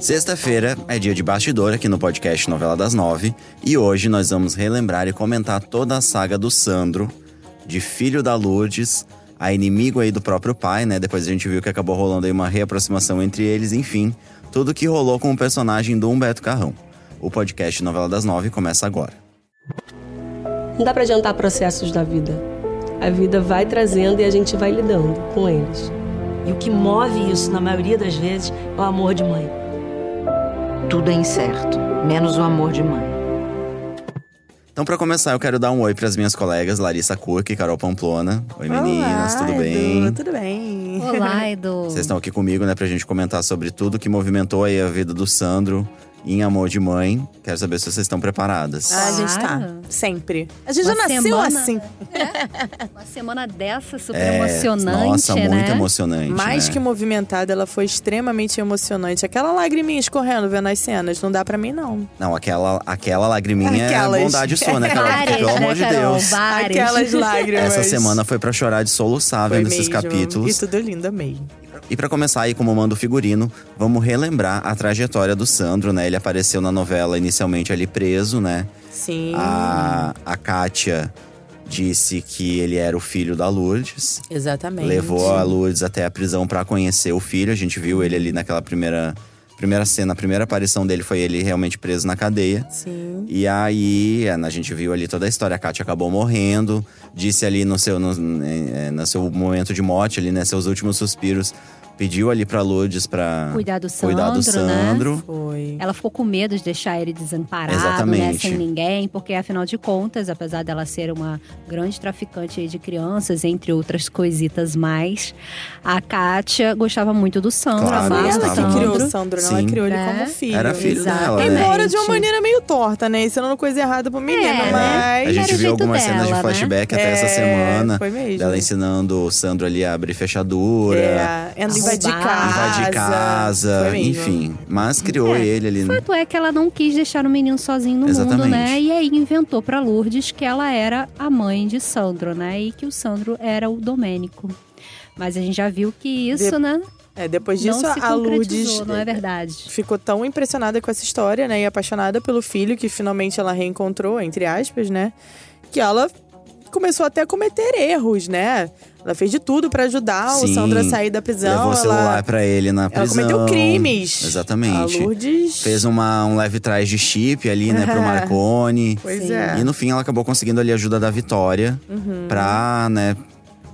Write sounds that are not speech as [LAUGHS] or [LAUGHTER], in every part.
Sexta-feira é dia de bastidor aqui no podcast Novela das Nove e hoje nós vamos relembrar e comentar toda a saga do Sandro, de filho da Lourdes, a inimigo aí do próprio pai, né? Depois a gente viu que acabou rolando aí uma reaproximação entre eles, enfim, tudo que rolou com o personagem do Humberto Carrão. O podcast Novela das Nove começa agora. Não dá pra adiantar processos da vida. A vida vai trazendo e a gente vai lidando com eles. E o que move isso, na maioria das vezes, é o amor de mãe. Tudo é incerto, menos o amor de mãe. Então, para começar, eu quero dar um oi para as minhas colegas Larissa Cook e Carol Pamplona. Oi, meninas, Olá, tudo bem? Edu, tudo bem. Olá, [LAUGHS] Edu. Vocês estão aqui comigo, né, pra gente comentar sobre tudo que movimentou aí a vida do Sandro em Amor de Mãe. Quero saber se vocês estão preparadas. Ah, a gente tá. Sempre. A gente Uma já nasceu semana- assim. Uma semana dessa super É, emocionante, Nossa, né? muito emocionante. Mais né? que movimentada, ela foi extremamente emocionante. Aquela lagriminha escorrendo vendo as cenas, não dá pra mim, não. Não, aquela, aquela lagriminha Aquelas. é bondade sua, né, Carol? Várias, pelo né, amor de Carol? Deus. Várias. Aquelas lágrimas. Essa semana foi pra chorar de soluçar foi vendo esses mesmo. capítulos. E tudo lindo, amei. E pra começar aí, como manda o figurino, vamos relembrar a trajetória do Sandro, né? Ele apareceu na novela inicialmente ali preso, né? Sim. A, a Kátia disse que ele era o filho da Lourdes. Exatamente. Levou a Lourdes até a prisão pra conhecer o filho. A gente viu ele ali naquela primeira, primeira cena, a primeira aparição dele foi ele realmente preso na cadeia. Sim. E aí, é, a gente viu ali toda a história. A Kátia acabou morrendo. Disse ali no seu, no, é, no seu momento de morte, ali, né? Seus últimos suspiros. Pediu ali pra Lourdes pra Cuidar do cuidar do Sandro, né? Sandro. Foi. Ela ficou com medo de deixar ele desamparado, né, Exatamente. sem ninguém, porque afinal de contas, apesar dela ser uma grande traficante de crianças, entre outras coisitas mais, a Kátia gostava muito do Sandro, Claro, ela gostava que criou o Sandro. Sandro, não? Sim. Ela criou ele É. como filho. Era filho dela, né? Embora de uma maneira meio torta, né? Ensinando coisa errada pro menino, É, né? mas. A gente viu algumas cenas de dela, né? flashback até essa É, semana. Foi mesmo. Dela ensinando o Sandro ali a abrir fechadura. É, entra- Roubar. casa. Invadir casa, enfim. Mas criou É. ele ali. né? Fato é que ela não quis deixar o menino sozinho no Exatamente. mundo, né? E aí inventou pra Lourdes que ela era a mãe de Sandro, né? E que o Sandro era o Domênico. Mas a gente já viu que isso, De- né? É, depois disso, a Lourdes não é verdade? ficou tão impressionada com essa história, né? E apaixonada pelo filho que finalmente ela reencontrou, entre aspas, né? Que ela começou até a cometer erros, né? Ela fez de tudo pra ajudar o Sim. Sandro a sair da prisão. Levou o ela, celular pra ele na prisão. ela cometeu crimes. Exatamente. A Lourdes. Fez uma, um leve trás de chip ali, né, pro [LAUGHS] Marconi. Pois Sim. é. E no fim ela acabou conseguindo ali a ajuda da Vitória Uhum. pra, né,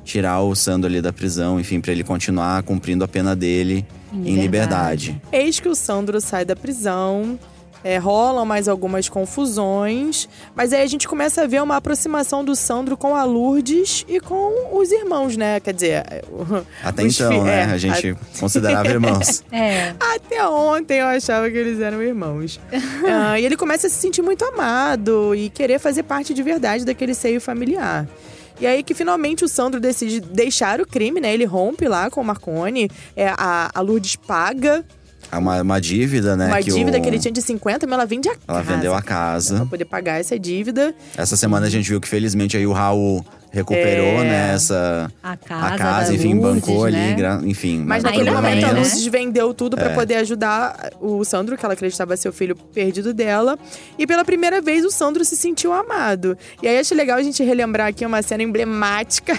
tirar o Sandro ali da prisão, enfim, pra ele continuar cumprindo a pena dele em, liberdade. Eis que o Sandro sai da prisão. É, rolam mais algumas confusões, mas aí a gente começa a ver uma aproximação do Sandro com a Lourdes e com os irmãos, né? Quer dizer, o- Até então, fi- né, é, a gente considerava [LAUGHS] irmãos. É. Até ontem eu achava que eles eram irmãos. [LAUGHS] Ah, e ele começa a se sentir muito amado e querer fazer parte de verdade daquele seio familiar. E aí que finalmente o Sandro decide deixar o crime, né? Ele rompe lá com o Marconi. É, a, a Lourdes paga É Uma, uma dívida, né? uma que dívida o- que ele tinha de 50 mil, ela vende a Ela casa. vendeu a Pra casa. poder pagar essa dívida. Essa semana a gente viu que felizmente aí o Raul recuperou, É. né, essa A casa, a casa, enfim, Lourdes, bancou né? ali, gra- enfim. Mas naquele momento a. Lourdes vendeu tudo pra É. poder ajudar o Sandro, que ela acreditava ser o filho perdido dela. E pela primeira vez o Sandro se sentiu amado. E aí acho legal a gente relembrar aqui uma cena emblemática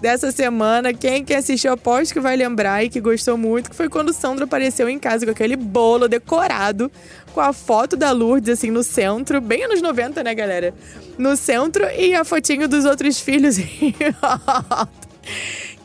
dessa semana. Quem que assistiu, aposto que vai lembrar e que gostou muito, que foi quando o Sandro apareceu em casa com aquele bolo decorado, com a foto da Lourdes, assim, no centro. Bem anos 90, né, galera? No centro e a fotinho dos outros filhos [LAUGHS] em.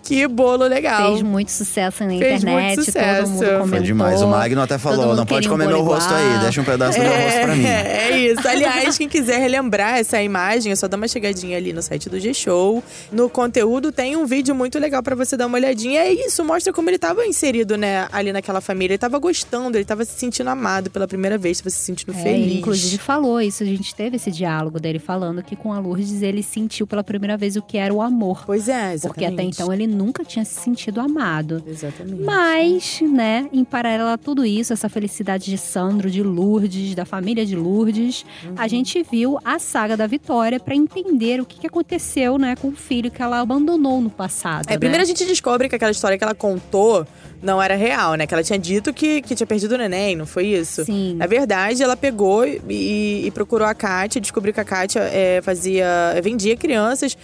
Que bolo legal. Fez muito sucesso na Fez muito internet, sucesso. todo mundo Foi comentou. Foi demais. O Magno até falou: não pode comer meu rosto aí, igual." deixa um pedaço do meu rosto pra mim. [LAUGHS] É isso. Aliás, quem quiser relembrar essa imagem, é só dar uma chegadinha ali no site do G-Show. No conteúdo tem um vídeo muito legal pra você dar uma olhadinha. É isso, mostra como ele tava inserido, né, ali naquela família. Ele tava gostando, ele tava se sentindo amado pela primeira vez, tava se sentindo É, feliz. ele, inclusive falou isso, a gente teve esse diálogo dele falando que com a Lourdes ele sentiu pela primeira vez o que era o amor. Pois é, exatamente. Porque até então ele nunca tinha se sentido amado. Exatamente. Mas, né, em paralelo a tudo isso, essa felicidade de Sandro, de Lourdes, da família de Lourdes, Uhum. a gente viu a saga da Vitória pra entender o que, que aconteceu, né, com o filho que ela abandonou no passado. É, né? primeiro a gente descobre que aquela história que ela contou não era real, né? Que ela tinha dito que, que tinha perdido o neném, não foi isso? Sim. Na verdade, ela pegou e, e procurou a Kátia, descobriu que a Kátia é, fazia. vendia crianças.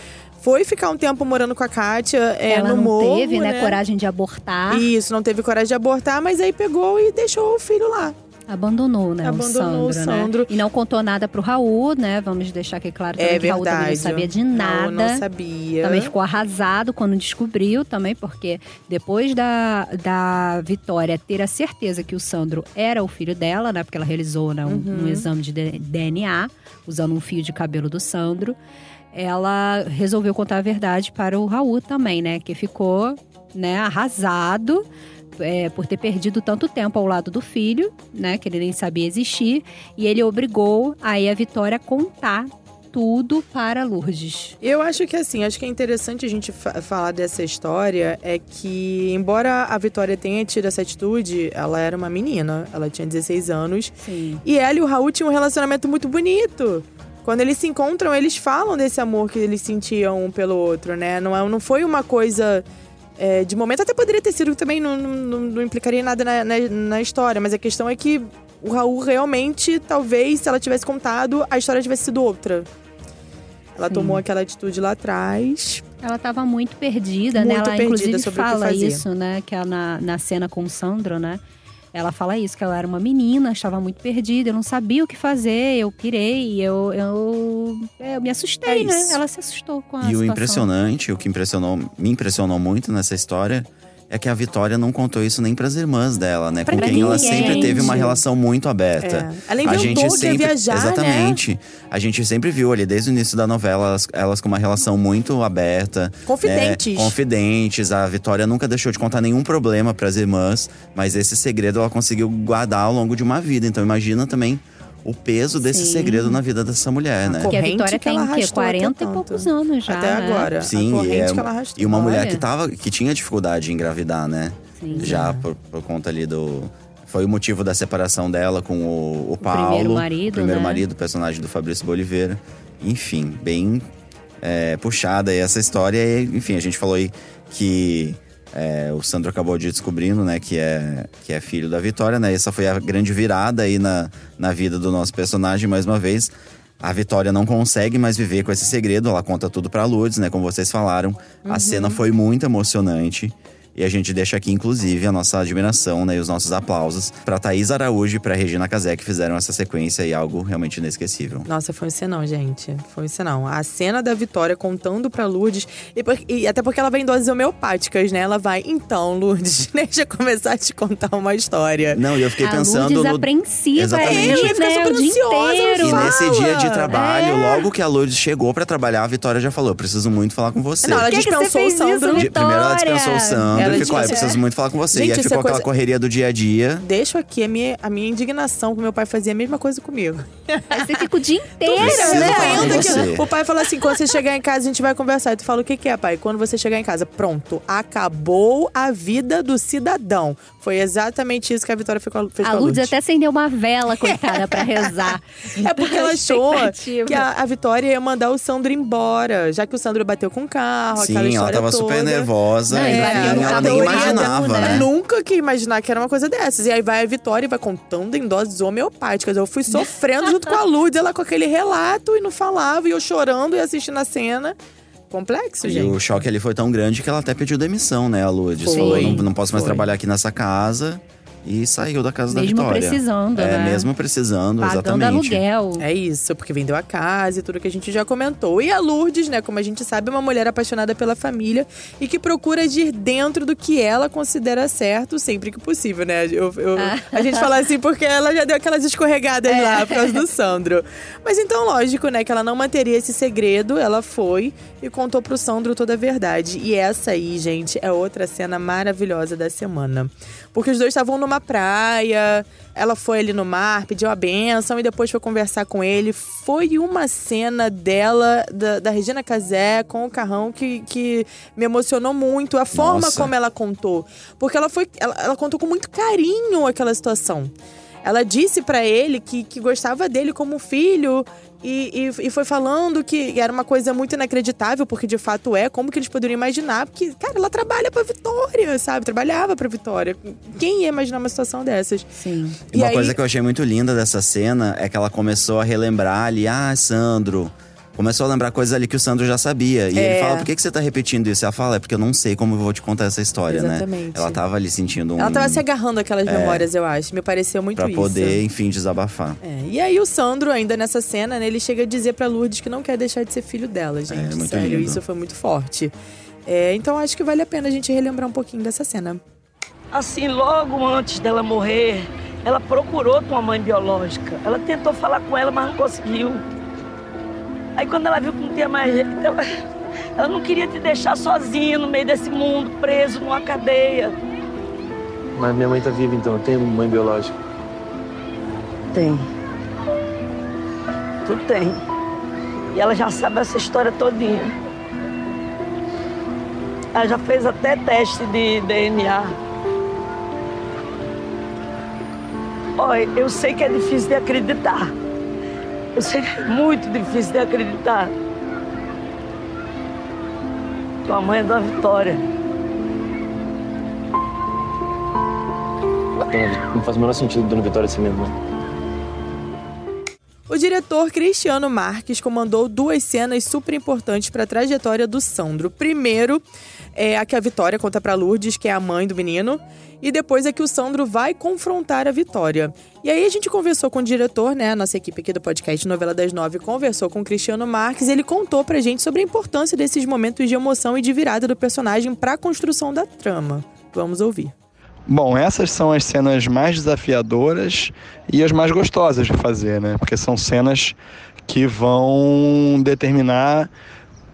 Foi ficar um tempo morando com a Kátia é, ela no não morro, teve, né, né? coragem de abortar. Isso, não teve coragem de abortar, mas aí pegou e deixou o filho lá. Abandonou, né, Abandonou o o Sandro, Sandro. né? E não contou nada pro Raul, né? Vamos deixar aqui claro também É que o Raul também não sabia de Não, nada. não sabia. Também ficou arrasado quando descobriu também, porque depois da, da Vitória ter a certeza que o Sandro era o filho dela, né? Porque ela realizou né, um, Uhum. um exame de DNA, usando um fio de cabelo do Sandro. Ela resolveu contar a verdade para o Raul também, né? Que ficou né, arrasado é, por ter perdido tanto tempo ao lado do filho, né? Que ele nem sabia existir. E ele obrigou aí a Vitória a contar tudo para Lourdes. Eu acho que assim, acho que é interessante a gente fa- falar dessa história é que, embora a Vitória tenha tido essa atitude, ela era uma menina, ela tinha 16 anos. Sim. E ela e o Raul tinham um relacionamento muito bonito. Quando eles se encontram, eles falam desse amor que eles sentiam um pelo outro, né? Não, é, não foi uma coisa é, de momento. Até poderia ter sido também, não, não, não implicaria nada na, na, na história. Mas a questão é que o Raul realmente, talvez, se ela tivesse contado, a história tivesse sido outra. Ela Sim. tomou aquela atitude lá atrás. Ela estava muito perdida, né? Muito Ela perdida inclusive sobre o que fala isso, né? Que ela, na, na cena com o Sandro, né? Ela fala isso, que ela era uma menina, estava muito perdida, eu não sabia o que fazer, eu pirei, eu, eu, eu me assustei, É né? Ela se assustou com a E o situação. impressionante, o que impressionou, me impressionou muito nessa história é que a Vitória não contou isso nem pras irmãs dela, né? Pra com quem ela sempre teve uma relação muito aberta. É. Ela a gente que ia sempre, viajar, né? exatamente. A gente sempre viu ali desde o início da novela elas, elas com uma relação muito aberta, Confidentes. né? confidentes. A Vitória nunca deixou de contar nenhum problema pras irmãs, mas esse segredo ela conseguiu guardar ao longo de uma vida. Então imagina também o peso desse Sim. segredo na vida dessa mulher, né? Porque a Vitória que ela tem o quê? arrastou até 40 e poucos anos já. Até né? agora. Sim, a corrente e, é- que ela arrastou. e uma mulher que tava que tinha dificuldade em engravidar, né? Sim. Já por, por conta ali do foi o motivo da separação dela com o, o Paulo, primeiro marido, primeiro né? marido, personagem do Fabrício Boliveira. Enfim, bem é, puxada aí essa história. E, enfim, a gente falou aí que é, o Sandro acabou de descobrindo, né, que é, que é filho da Vitória, né? Essa foi a grande virada aí na, na vida do nosso personagem, mais uma vez. A Vitória não consegue mais viver com esse segredo, ela conta tudo pra Lourdes, né? Como vocês falaram. A cena foi muito emocionante. E a gente deixa aqui, inclusive, a nossa admiração né, e os nossos aplausos pra Thaís Araújo e pra Regina Casé, que fizeram essa sequência e algo realmente inesquecível. Nossa, foi um senão, gente. Foi um senão. A cena da Vitória contando pra Lourdes. E, por- e até porque ela vai em doses homeopáticas, né? Ela vai, então, Lourdes, [LAUGHS] deixa eu começar a te contar uma história. Não, e eu fiquei a pensando Lourdes no. apreensiva Exatamente. ali, Eu ia ficar né? super O dia ansiosa, inteiro. E Fala! nesse dia de trabalho, É. logo que a Lourdes chegou pra trabalhar, a Vitória já falou: Eu preciso muito falar com você. Não, ela que que você dispensou o fez isso, Sandro. De- Primeiro ela dispensou o Sandro Ela e ficou: "Ah, Eu preciso muito falar com você. Gente, e aí ficou é aquela coisa- correria do dia a dia. Deixo aqui a minha, a minha indignação, que meu pai fazia a mesma coisa comigo. Aí você fica o dia inteiro, né? você. O pai fala assim: quando você chegar em casa, a gente vai conversar. E tu fala: o que, que é, pai? Quando você chegar em casa, pronto, acabou a vida do cidadão. Foi exatamente isso que a Vitória a, fez A com a Lourdes Lourdes. até acendeu uma vela, coitada, pra rezar. É porque ela achou que a, a Vitória ia mandar o Sandro embora, já que o Sandro bateu com o carro, aquela Sim, ela história tava toda. super nervosa. Não, bateu no ela nem imaginava, Ricardo, né? Nunca que imaginar que era uma coisa dessas. E aí vai a Vitória e vai contando em doses homeopáticas. Eu fui sofrendo junto com a Lourdes, ela com aquele relato e não falava, e eu chorando e assistindo a cena. Complexo, E gente. o choque ali foi tão grande que ela até pediu demissão, né, a Lourdes? Falou, não, não posso mais Foi. trabalhar aqui nessa casa. E saiu da casa Mesmo da Vitória. precisando, É, né? mesmo precisando, Pagando exatamente. aluguel. É isso, porque vendeu a casa e tudo que a gente já comentou. E a Lourdes, né, como a gente sabe, é uma mulher apaixonada pela família e que procura agir dentro do que ela considera certo sempre que possível, né? Eu- eu- Ah. A gente fala assim porque ela já deu aquelas escorregadas É. lá por causa do Sandro. Mas então, lógico, né, que ela não manteria esse segredo, ela foi e contou pro Sandro toda a verdade. E essa aí, gente, é outra cena maravilhosa da semana. Porque os dois estavam numa praia, ela foi ali no mar, pediu a benção e depois foi conversar com ele. Foi uma cena dela, da, da Regina Casé, com o carrão, que, que me emocionou muito. A forma Nossa. como ela contou. Porque ela foi. Ela, ela contou com muito carinho aquela situação. Ela disse pra ele que, que gostava dele como filho, E, e, e foi falando que era uma coisa muito inacreditável, porque de fato é. Como que eles poderiam imaginar? Porque, cara, ela trabalha pra Vitória, sabe? Trabalhava pra Vitória. Quem ia imaginar uma situação dessas? Sim. E uma coisa que eu achei muito linda dessa cena é que ela começou a relembrar ali, ah, Sandro. Começou a lembrar coisas ali que o Sandro já sabia. E É. ele fala, por que, que você tá repetindo isso? Ela fala, é porque eu não sei como eu vou te contar essa história, né? Exatamente. Ela tava ali sentindo um. Ela tava se agarrando aquelas memórias, eu acho. Me pareceu muito Pra isso. poder, enfim, desabafar. É, e aí o Sandro, ainda nessa cena, né, ele chega a dizer pra Lourdes que não quer deixar de ser filho dela, gente. É, muito Sério, lindo. isso foi muito forte. É, então acho que vale a pena a gente relembrar um pouquinho dessa cena. Assim, logo antes dela morrer, ela procurou tua mãe biológica. Ela tentou falar com ela, mas não conseguiu. Aí quando ela viu que não tinha mais jeito, ela, ela não queria te deixar sozinha no meio desse mundo, preso numa cadeia. Mas minha mãe tá viva, então eu tenho mãe biológica. Tem. Tu tem. E ela já sabe essa história todinha. Ela já fez até teste de DNA. Olha, eu sei que é difícil de acreditar. Eu sei que é muito difícil de acreditar. Tua mãe é da Vitória. Não faz o menor sentido Dona Vitória ser minha mãe. O diretor Cristiano Marques comandou duas cenas super importantes para a trajetória do Sandro. Primeiro, é a que a Vitória conta para Lourdes, que é a mãe do menino, e depois é que o Sandro vai confrontar a Vitória. E aí a gente conversou com o diretor, né, a nossa equipe aqui do podcast Novela das Nove conversou com o Cristiano Marques, e ele contou pra gente sobre a importância desses momentos de emoção e de virada do personagem para a construção da trama. Vamos ouvir. Bom, essas são as cenas mais desafiadoras e as mais gostosas de fazer, né? Porque são cenas que vão determinar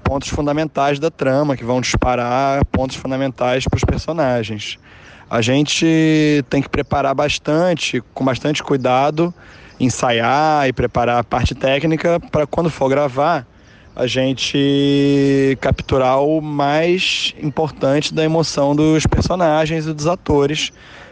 pontos fundamentais da trama, que vão disparar pontos fundamentais para os personagens. A gente tem que preparar bastante, com bastante cuidado, ensaiar e preparar a parte técnica para quando for gravar a gente capturar o mais importante da emoção dos personagens e dos atores,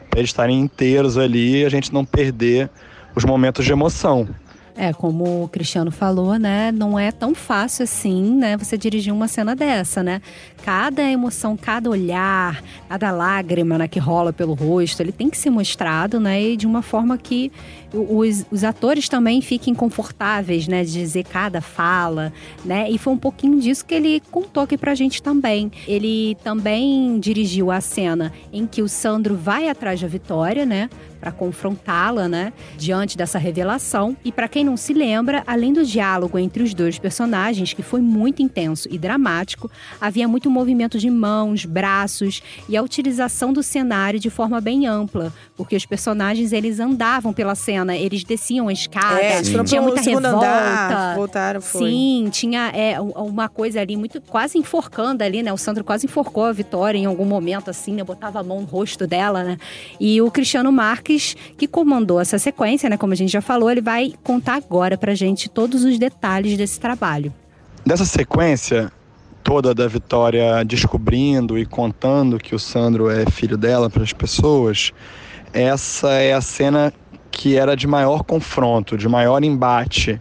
para eles estarem inteiros ali e a gente não perder os momentos de emoção. É, como o Cristiano falou, né? Não é tão fácil assim, né? Você dirigir uma cena dessa, né? Cada emoção, cada olhar, cada lágrima né, que rola pelo rosto, ele tem que ser mostrado, né? E de uma forma que os, os atores também fiquem confortáveis, né? De dizer cada fala, né? E foi um pouquinho disso que ele contou aqui pra gente também. Ele também dirigiu a cena em que o Sandro vai atrás da Vitória, né? para confrontá-la, né, diante dessa revelação. E para quem não se lembra, além do diálogo entre os dois personagens, que foi muito intenso e dramático, havia muito movimento de mãos, braços e a utilização do cenário de forma bem ampla, porque os personagens eles andavam pela cena, eles desciam a escada, É, tinha muita revolta. andar, voltaram, foi. Sim, tinha é, um- uma coisa ali muito quase enforcando ali, né? O Sandro quase enforcou a Vitória em algum momento, assim, né? Botava a mão no rosto dela, né? E o Cristiano Marques, que comandou essa sequência, né? Como a gente já falou, ele vai contar agora pra gente todos os detalhes desse trabalho. Dessa sequência toda da Vitória descobrindo e contando que o Sandro é filho dela para as pessoas, essa é a cena que era de maior confronto, de maior embate,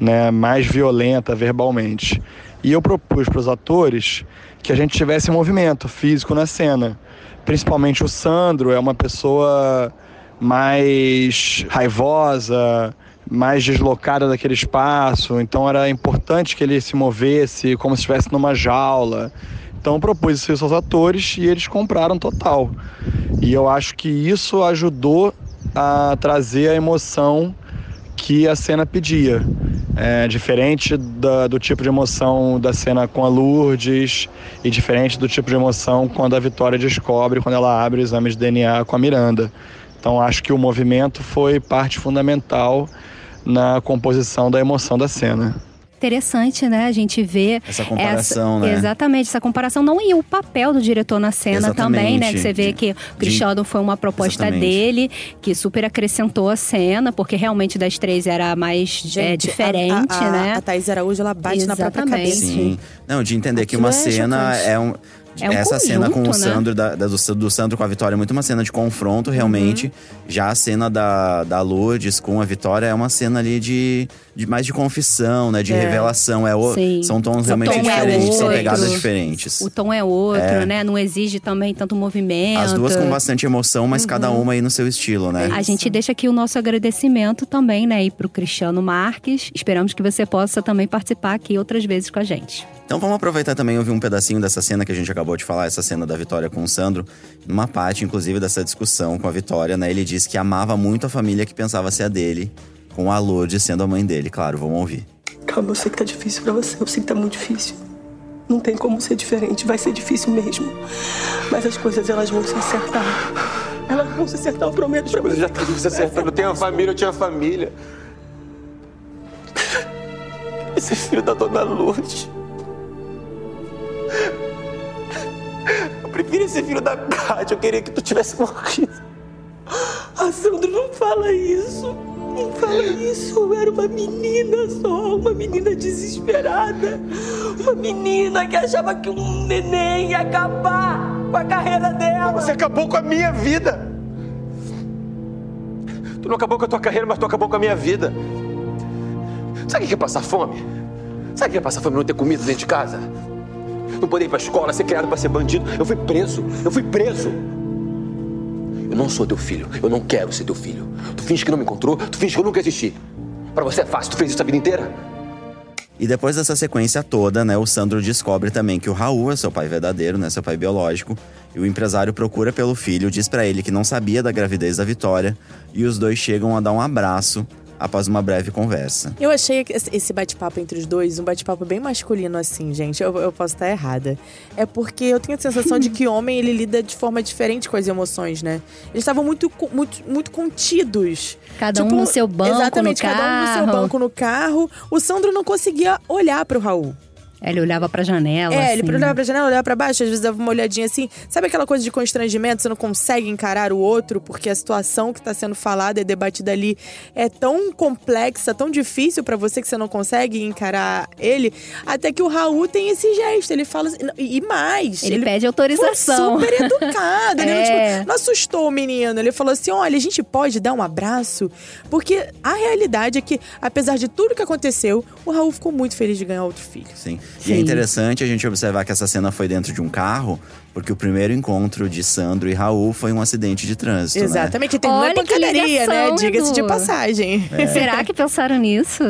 né, mais violenta verbalmente. E eu propus para os atores que a gente tivesse movimento físico na cena. Principalmente o Sandro é uma pessoa mais raivosa, mais deslocada daquele espaço, então era importante que ele se movesse como se estivesse numa jaula. Então eu propus isso aos atores e eles compraram total. E eu acho que isso ajudou a trazer a emoção que a cena pedia. É, diferente da- do tipo de emoção da cena com a Lourdes e diferente do tipo de emoção quando a Vitória descobre, quando ela abre o exame de DNA com a Miranda. Então acho que o movimento foi parte fundamental na composição da emoção da cena. Interessante, né? A gente vê Essa comparação, essa- né? Exatamente, essa comparação. Não e o papel do diretor na cena Exatamente. também, né? Que você vê De- que o Cristiano foi uma proposta Exatamente. dele, que super acrescentou a cena, porque realmente das três era a mais é, Gente, diferente, a, a, né? A Thaís Araújo, ela bate na própria Exatamente. cabeça. Sim. Não, de entender que Aquilo uma é cena chocante. é um. É um Essa cena com o conjunto, né? Sandro, da, da- do, do Sandro com a Vitória, é muito uma cena de confronto, realmente. Uhum. Já a cena da, da Lourdes com a Vitória é uma cena ali de, de mais de confissão, né? De É. revelação. É o- Sim. são tons O realmente tom é diferentes, são outro. pegadas diferentes. O tom é outro, É. né? Não exige também tanto movimento. As duas com bastante emoção, mas cada Uhum. uma aí no seu estilo, né? A gente deixa aqui o nosso agradecimento também, né, aí pro Cristiano Marques. Esperamos que você possa também participar aqui outras vezes com a gente. Então vamos aproveitar também e ouvir um pedacinho dessa cena que a gente acabou de falar, essa cena da Vitória com o Sandro, numa parte, inclusive, dessa discussão com a Vitória, né? Ele disse que amava muito a família que pensava ser a dele, com a Lourdes sendo a mãe dele. Claro, vamos ouvir. Calma, eu sei que tá difícil pra você, eu sei que tá muito difícil. Não tem como ser diferente, vai ser difícil mesmo. Mas as coisas elas vão se acertar. Elas vão se acertar, eu prometo pra você. Já tá se acertando. Eu tenho a família, eu tinha a família. Esse filho da dona Lourdes. Eu prefiro esse filho da Cátia, eu queria que tu tivesse morrido. Ah, Sandro, não fala isso. Não fala isso. Eu era uma menina só, uma menina desesperada. Uma menina que achava que um neném ia acabar com a carreira dela. Você acabou com a minha vida. Tu não acabou com a tua carreira, mas tu acabou com a minha vida. Sabe o que é passar fome? Sabe o que é passar fome não ter comida dentro de casa? Não poder ir pra escola, ser criado pra ser bandido. Eu fui preso. Eu fui preso. Eu não sou teu filho. Eu não quero ser teu filho. Tu finge que não me encontrou. Tu finge que eu nunca existi. Pra você é fácil. Tu fez isso a vida inteira. E depois dessa sequência toda, né, o Sandro descobre também que o Raul é seu pai verdadeiro, né, seu pai biológico, e o empresário procura pelo filho, diz pra ele que não sabia da gravidez da Vitória, e os dois chegam a dar um abraço após uma breve conversa. Eu achei que esse bate-papo entre os dois um bate-papo bem masculino, assim, gente. Eu, eu posso estar errada. É porque eu tenho a sensação de que homem ele lida de forma diferente com as emoções, né? Eles estavam muito, muito, muito contidos. Cada um no seu banco, Exatamente, no cada um no seu carro. banco no carro. O Sandro não conseguia olhar pro Raul. Ele olhava pra janela. É, ele assim. olhava pra janela, olhava pra baixo, às vezes dava uma olhadinha assim. Sabe aquela coisa de constrangimento? Você não consegue encarar o outro porque a situação que tá sendo falada e debatida ali é tão complexa, tão difícil pra você que você não consegue encarar ele. Até que o Raul tem esse gesto. Ele fala assim, e mais. Ele pede autorização. Foi super educado. Ele [LAUGHS] não, É. tipo, não assustou o menino. Ele falou assim: olha, a gente pode dar um abraço? Porque a realidade é que, apesar de tudo que aconteceu, o Raul ficou muito feliz de ganhar outro filho. Sim. E é interessante a gente observar que essa cena foi dentro de um carro, porque o primeiro encontro de Sandro e Raul foi um acidente de trânsito, né? Exatamente, que terminou em Olha pancadaria, né? ligação, Diga-se de passagem. [LAUGHS] Será que pensaram nisso?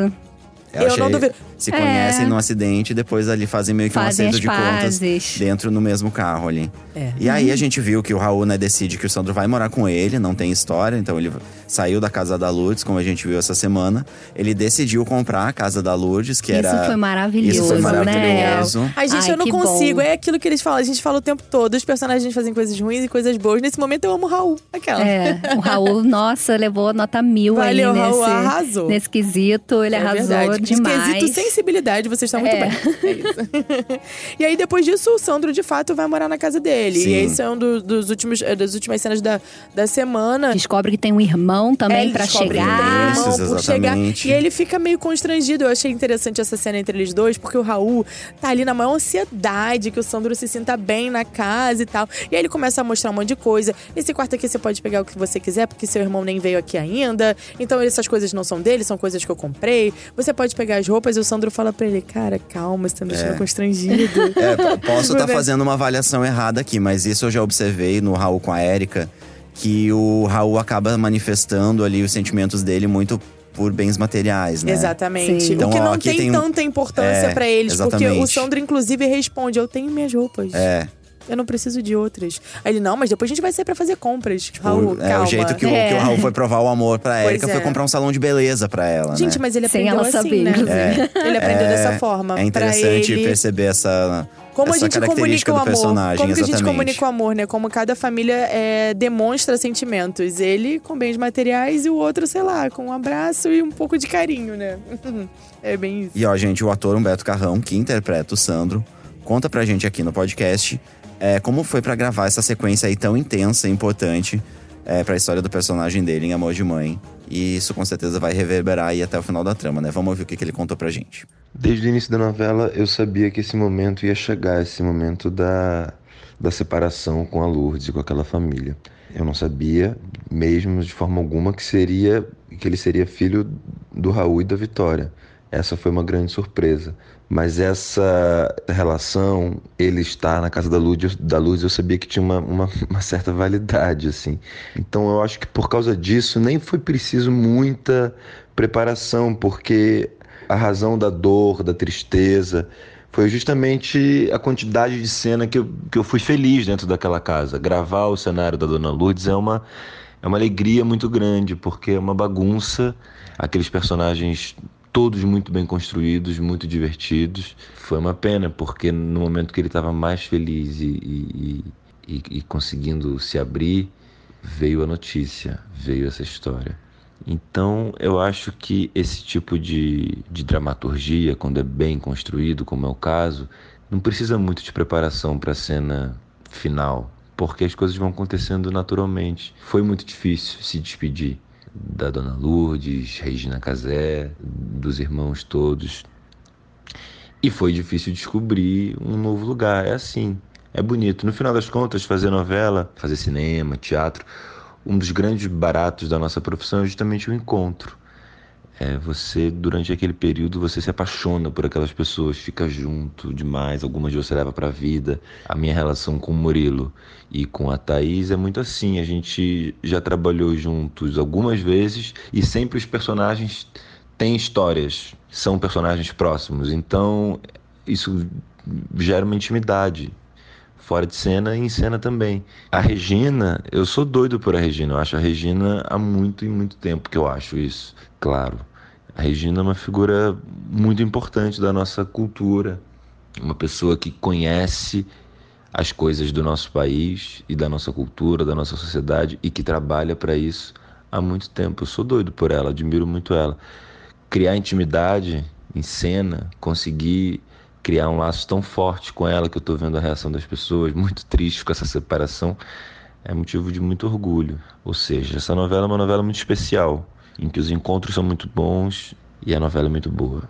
Eu não duvido. Se É. conhecem num acidente e depois ali fazem meio que um Fazem acerto as de contas pazes. dentro no mesmo carro ali. É. E aí a gente viu que o Raul, né, decide que o Sandro vai morar com ele, não tem história, então ele saiu da casa da Lourdes, como a gente viu essa semana. Ele decidiu comprar a casa da Lourdes, que Isso era foi maravilhoso, Isso foi né? maravilhoso. Ai, gente, Ai, eu não consigo. bom. É aquilo que eles falam. A gente fala o tempo todo. Os personagens fazem coisas ruins e coisas boas. Nesse momento eu amo o Raul. Aquela. É, o Raul, [LAUGHS] nossa, levou nota mil Valeu, aí nesse, Raul, arrasou. nesse quesito. Ele É arrasou verdade. demais. Quesito sensibilidade, vocês estão muito É. bem. É isso. [LAUGHS] e aí, depois disso, o Sandro, de fato, vai morar na casa dele. Sim. E esse é um do- dos últimos, é, das últimas cenas da, da semana. Descobre que tem um irmão também É, tem chegar. Isso, irmão por chegar. E ele fica meio constrangido. Eu achei interessante essa cena entre eles dois, porque o Raul tá ali na maior ansiedade que o Sandro se sinta bem na casa e tal. E aí ele começa a mostrar um monte de coisa. Esse quarto aqui você pode pegar o que você quiser, porque seu irmão nem veio aqui ainda. Então essas coisas não são dele, são coisas que eu comprei. Você pode pegar as roupas e o Sandro fala pra ele: Cara, calma, você tá me deixando É. constrangido. [LAUGHS] É, posso estar Né? fazendo uma avaliação errada aqui, mas isso eu já observei no Raul com a Érica, que o Raul acaba manifestando ali os sentimentos dele muito por bens materiais, né? Exatamente. Então, o que ó, não aqui tem, tem tanta importância É, pra eles, porque o exatamente. Sandro, inclusive, responde: Eu tenho minhas roupas. É. Eu não preciso de outras. Aí ele, não, mas depois a gente vai sair pra fazer compras. Raul, o, é, calma. o jeito que o, É. que o Raul foi provar o amor pra Pois Érica foi é. comprar um salão de beleza pra ela, Gente, né? mas ele Sem aprendeu ela assim, saber, né? inclusive. Ele aprendeu É, dessa forma. É interessante pra ele... perceber essa, Como a essa gente característica comunica o do amor. personagem, Como que a gente exatamente. comunica o amor, né? Como cada família é, demonstra sentimentos. Ele com bens materiais e o outro, sei lá, com um abraço e um pouco de carinho, né? [LAUGHS] é bem isso. E ó, gente, o ator Humberto Carrão, que interpreta o Sandro, conta pra gente aqui no podcast é, como foi pra gravar essa sequência aí tão intensa e importante é, pra história do personagem dele em Amor de Mãe. E isso com certeza vai reverberar aí até o final da trama, né? Vamos ouvir o que, que ele contou pra gente. Desde o início da novela, eu sabia que esse momento ia chegar, esse momento da, da separação com a Lourdes e com aquela família. Eu não sabia, mesmo de forma alguma, que seria que ele seria filho do Raul e da Vitória. Essa foi uma grande surpresa. Mas essa relação, ele estar na casa da luz, da luz eu sabia que tinha uma, uma, [LAUGHS] uma, certa validade, assim. Então eu acho que por causa disso nem foi preciso muita preparação, porque a razão da dor, da tristeza, foi justamente a quantidade de cena que eu, que eu fui feliz dentro daquela casa. Gravar o cenário da Dona Lourdes é uma, é uma alegria muito grande, porque é uma bagunça, aqueles personagens todos muito bem construídos, muito divertidos. Foi uma pena, porque no momento que ele estava mais feliz e, e, e, e, conseguindo se abrir, veio a notícia, veio essa história. Então, eu acho que esse tipo de, de dramaturgia, quando é bem construído, como é o caso, não precisa muito de preparação para a cena final, porque as coisas vão acontecendo naturalmente. Foi muito difícil se despedir da Dona Lourdes, Regina Casé, dos irmãos todos. E foi difícil descobrir um novo lugar. É assim, é bonito. No final das contas, fazer novela, fazer cinema, teatro, um dos grandes baratos da nossa profissão é justamente o encontro. É, você, durante aquele período, você se apaixona por aquelas pessoas, fica junto demais, algumas você leva para a vida. A minha relação com o Murilo e com a Thaís é muito assim, a gente já trabalhou juntos algumas vezes e sempre os personagens têm histórias, são personagens próximos, então isso gera uma intimidade. Fora de cena e em cena também. A Regina, eu sou doido por a Regina. Eu acho a Regina há muito e muito tempo que eu acho isso claro. A Regina é uma figura muito importante da nossa cultura, uma pessoa que conhece as coisas do nosso país e da nossa cultura, da nossa sociedade e que trabalha para isso há muito tempo. Eu sou doido por ela, admiro muito ela. Criar intimidade em cena, conseguir criar um laço tão forte com ela que eu estou vendo a reação das pessoas, muito triste com essa separação, é motivo de muito orgulho. Ou seja, essa novela é uma novela muito especial em que os encontros são muito bons e a novela é muito boa.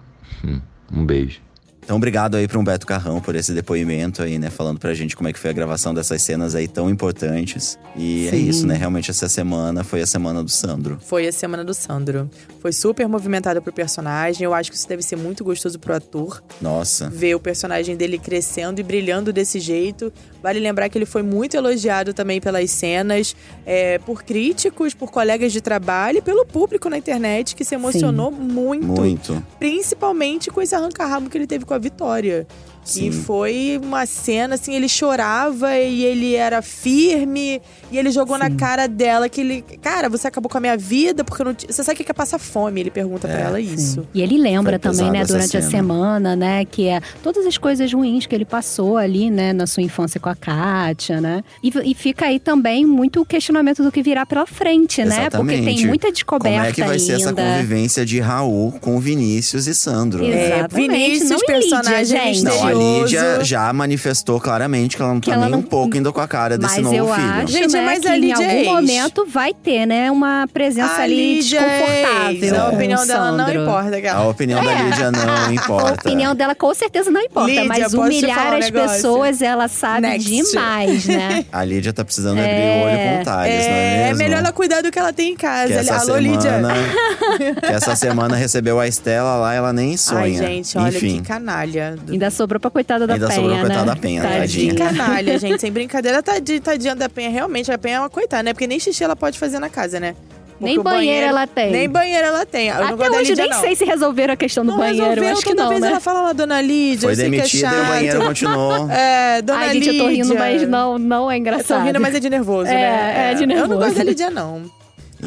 Hum, um beijo. Então, obrigado aí para Humberto Carrão por esse depoimento aí, né? Falando pra gente como é que foi a gravação dessas cenas aí tão importantes. E é Sim. é isso, né? Realmente essa semana foi a semana do Sandro. Foi a semana do Sandro. Foi super movimentada pro personagem. Eu acho que isso deve ser muito gostoso pro ator. Nossa. Ver o personagem dele crescendo e brilhando desse jeito. Vale lembrar que ele foi muito elogiado também pelas cenas, é, por críticos, por colegas de trabalho e pelo público na internet, que se emocionou Sim. muito. Muito. Principalmente com esse arranca-rabo que ele teve com com a vitória. Sim. E foi uma cena, assim, ele chorava e ele era firme. E ele jogou Sim. na cara dela que ele. Cara, você acabou com a minha vida porque não. Você sabe o que é passar fome? Ele pergunta é, pra ela isso. E ele lembra também, né, durante cena. a semana, né, que é todas as coisas ruins que ele passou ali, né, na sua infância com a Kátia, né? E, e fica aí também muito o questionamento do que virá pela frente, Exatamente. né? Porque tem muita descoberta Como é que vai ainda. ser essa convivência de Raul com Vinícius e Sandro? É, Exatamente. Vinícius, não personagem gente. Não, Lídia já manifestou claramente que ela não que tá nem não... um pouco indo com a cara desse mas novo eu filho. Acho, gente, né, mas que em algum é momento vai ter, né, uma presença a ali Lídia desconfortável. É a opinião dela não importa. Aquela. A opinião é. da Lídia não importa. A opinião dela com certeza não importa, Lídia, mas humilhar as pessoas, ela sabe Next. demais, né? [LAUGHS] A Lídia tá precisando abrir o olho com o Thales, é, não é mesmo? É melhor ela cuidar do que ela tem em casa. Que essa Alô, semana, Lídia. [LAUGHS] que essa semana recebeu a Estela lá, ela nem sonha. Ai, gente, olha Enfim. que canalha. Ainda sobrou pra coitada da Ainda Penha, sobrou pra né? coitada da Penha, tadinha. [LAUGHS] canalha, gente. Sem brincadeira, tadinha, tadinha da Penha. Realmente, a Penha é uma coitada, né? Porque nem xixi ela pode fazer na casa, né? Porque Nem banheiro, banheiro, ela tem. Nem banheiro ela tem. Eu Até hoje Lídia, nem não. sei se resolveram a questão do não banheiro. Resolveu, acho que não, vez né? ela fala lá, dona Lídia, Foi eu sei que é demitida chato. e o banheiro continuou. [LAUGHS] É, dona Ai, Lídia. gente, eu tô rindo, mas não, não é Eu engraçado. tô rindo, mas é de nervoso, É, né? é de Eu não nervoso. gosto da Lídia, não.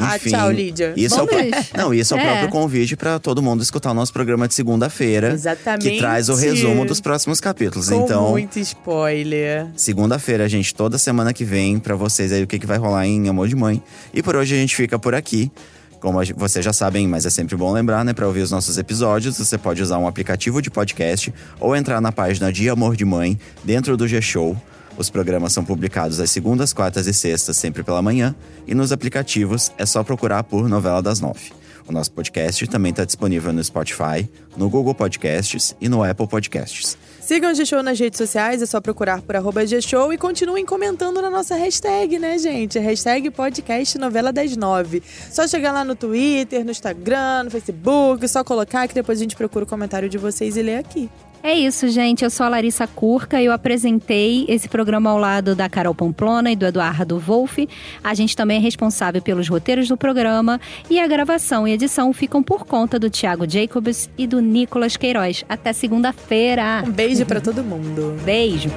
Ah, Enfim, tchau, Lídia. Isso é o, não, isso é o É. próprio convite para todo mundo escutar o nosso programa de segunda-feira. Exatamente. Que traz o resumo dos próximos capítulos. Com então, muito spoiler. segunda-feira, gente, toda semana que vem, pra vocês aí o que, que vai rolar em Amor de Mãe. E por hoje a gente fica por aqui. Como vocês já sabem, mas é sempre bom lembrar, né? Pra ouvir os nossos episódios, você pode usar um aplicativo de podcast ou entrar na página de Amor de Mãe dentro do G-Show. Os programas são publicados às segundas, quartas e sextas, sempre pela manhã. E nos aplicativos é só procurar por Novela das Nove. O nosso podcast também está disponível no Spotify, no Google Podcasts e no Apple Podcasts. Sigam o G-Show nas redes sociais, é só procurar por arroba G-Show e continuem comentando na nossa hashtag, né, gente? Hashtag podcast novela das nove. Só chegar lá no Twitter, no Instagram, no Facebook, só colocar que depois a gente procura o comentário de vocês e lê aqui. É isso, gente. Eu sou a Larissa Curca. Eu apresentei esse programa ao lado da Carol Pamplona e do Eduardo Wolff. A gente também é responsável pelos roteiros do programa. E a gravação e edição ficam por conta do Thiago Jacobs e do Nicolas Queiroz. Até segunda-feira. Um beijo para todo mundo. Beijo.